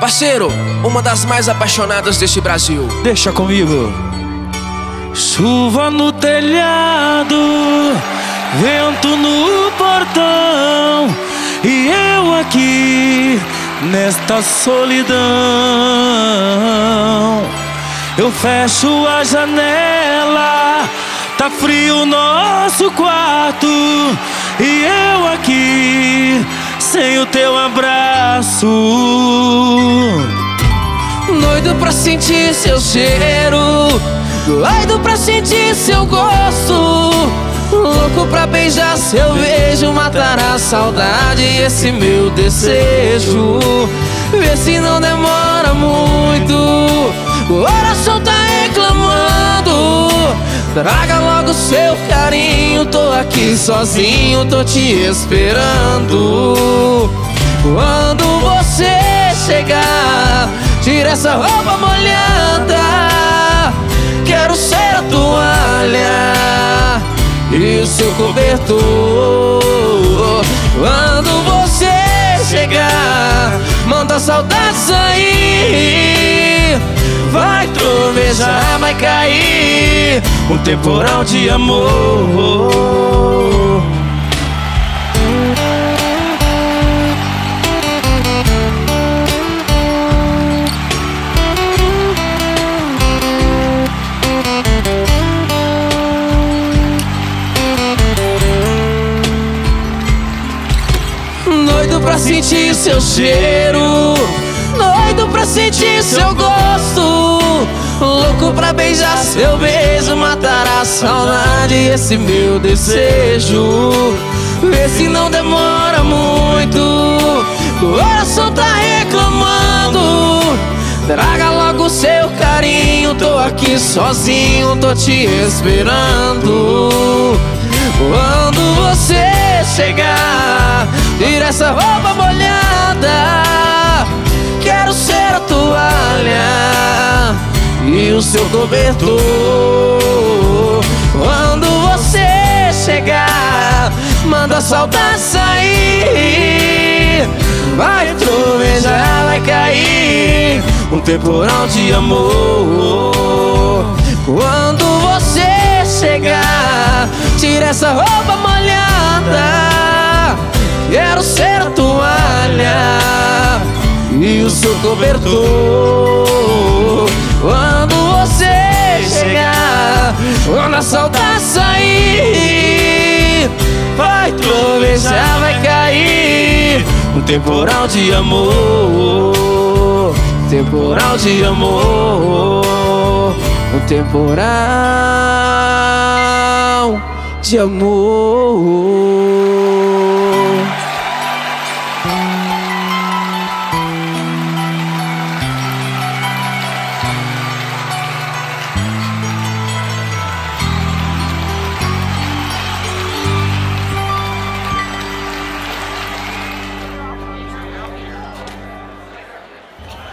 Parceiro, uma das mais apaixonadas deste Brasil. Deixa comigo. Chuva no telhado, vento no portão, e eu aqui nesta solidão. Eu fecho a janela, tá frio o nosso quarto, e eu aqui sem o teu abraço. Doido pra sentir seu cheiro, doido pra sentir seu gosto. Louco pra beijar seu beijo, matar a saudade esse meu desejo. Vê se não demora muito, Traga logo seu carinho, tô aqui sozinho, tô te esperando. Quando você chegar, tira essa roupa molhada. Quero ser a toalha e o seu cobertor. Quando você chegar, manda saudade sair. Vai trovejar, vai cair um temporal de amor. Doido pra sentir seu cheiro Doido pra sentir seu gosto. Louco pra beijar seu beijo Matar a saudade esse meu desejo. Vê se não demora muito. Coração tá reclamando. Traga logo seu carinho Tô aqui sozinho, tô te esperando. Quando você chegar Tira essa roupa molhada E o seu cobertor Quando você chegar Manda a saudade sair. Vai trovejar, vai cair Um temporal de amor. Quando você chegar Tira essa roupa molhada. Quero ser a toalha e o seu cobertor. Quando a saudade sair, vai trovejar, vai cair um temporal de amor. Temporal de amor, um temporal de amor.